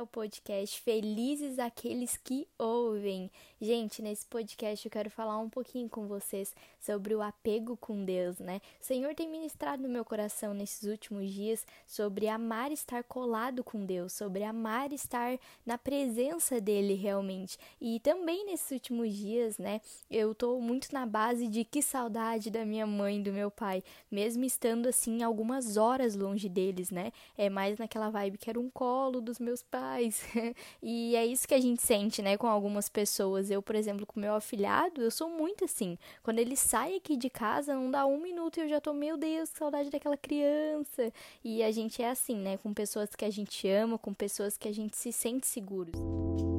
ao podcast Felizes Aqueles que Ouvem. Gente, nesse podcast eu quero falar um pouquinho com vocês sobre o apego com Deus, né? O Senhor tem ministrado no meu coração nesses últimos dias sobre amar estar colado com Deus, sobre amar estar na presença dele realmente. E também nesses últimos dias, né, eu tô muito na base de que saudade da minha mãe do meu pai, mesmo estando assim algumas horas longe deles, né? É mais naquela vibe que era um colo dos meus pais. e é isso que a gente sente, né, com algumas pessoas. Eu, por exemplo, com meu afilhado, eu sou muito assim. Quando ele sai aqui de casa, não dá um minuto e eu já tô, meu Deus, que saudade daquela criança. E a gente é assim, né, com pessoas que a gente ama, com pessoas que a gente se sente seguros.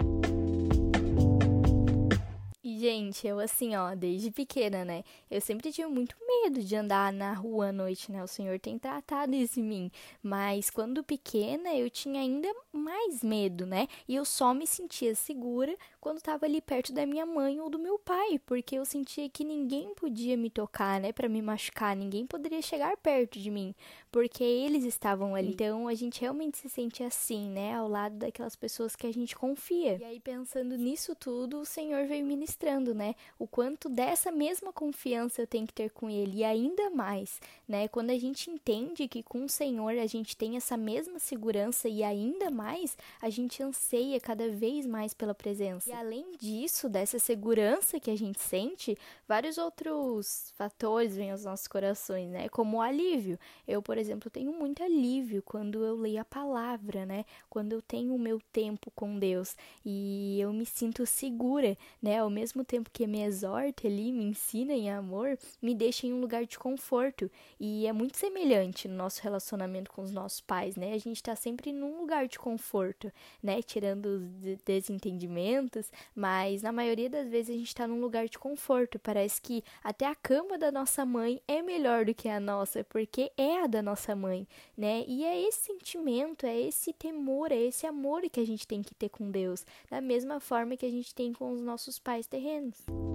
Gente, eu assim, ó, desde pequena, né? Eu sempre tive muito medo de andar na rua à noite, né? O Senhor tem tratado isso em mim. Mas quando pequena, eu tinha ainda mais medo, né? E eu só me sentia segura quando estava ali perto da minha mãe ou do meu pai, porque eu sentia que ninguém podia me tocar, né, para me machucar, ninguém poderia chegar perto de mim, porque eles estavam ali. Então a gente realmente se sente assim, né, ao lado daquelas pessoas que a gente confia. E aí pensando nisso tudo, o Senhor veio ministrando, né, o quanto dessa mesma confiança eu tenho que ter com ele e ainda mais, né, quando a gente entende que com o Senhor a gente tem essa mesma segurança e ainda mais, a gente anseia cada vez mais pela presença. E além disso, dessa segurança que a gente sente, vários outros fatores vêm aos nossos corações, né? Como o alívio. Eu, por exemplo, tenho muito alívio quando eu leio a palavra, né? Quando eu tenho o meu tempo com Deus e eu me sinto segura, né? Ao mesmo tempo que me exorta ali, me ensina em amor, me deixa em um lugar de conforto. E é muito semelhante no nosso relacionamento com os nossos pais, né? A gente tá sempre num lugar de conforto, né? Tirando os desentendimentos mas na maioria das vezes a gente está num lugar de conforto. Parece que até a cama da nossa mãe é melhor do que a nossa, porque é a da nossa mãe, né? E é esse sentimento, é esse temor, é esse amor que a gente tem que ter com Deus, da mesma forma que a gente tem com os nossos pais terrenos Aliens.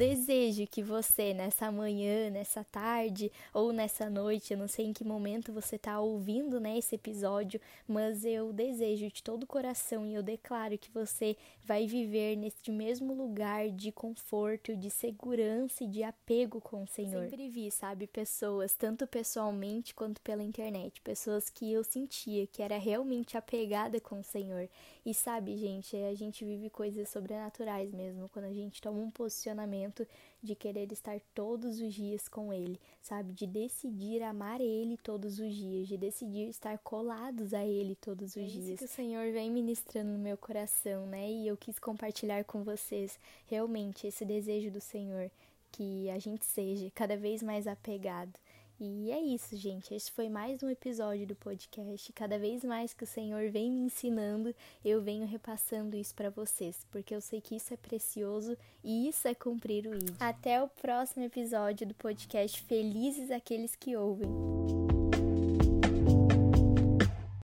Desejo que você, nessa manhã, nessa tarde ou nessa noite, eu não sei em que momento você está ouvindo né, esse episódio, mas eu desejo de todo o coração e eu declaro que você vai viver neste mesmo lugar de conforto, de segurança e de apego com o Senhor. Sempre vi, sabe, pessoas, tanto pessoalmente quanto pela internet, pessoas que eu sentia que era realmente apegada com o Senhor. E sabe, gente, a gente vive coisas sobrenaturais mesmo quando a gente toma um posicionamento momento de querer estar todos os dias com Ele, sabe? De decidir amar Ele todos os dias, de decidir estar colados a Ele todos os é dias. Isso que o Senhor vem ministrando no meu coração, né? E eu quis compartilhar com vocês realmente esse desejo do Senhor, que a gente seja cada vez mais apegado e é isso, gente. Esse foi mais um episódio do podcast. Cada vez mais que o Senhor vem me ensinando, eu venho repassando isso para vocês, porque eu sei que isso é precioso e isso é cumprir o ID. Até o próximo episódio do podcast Felizes aqueles que ouvem.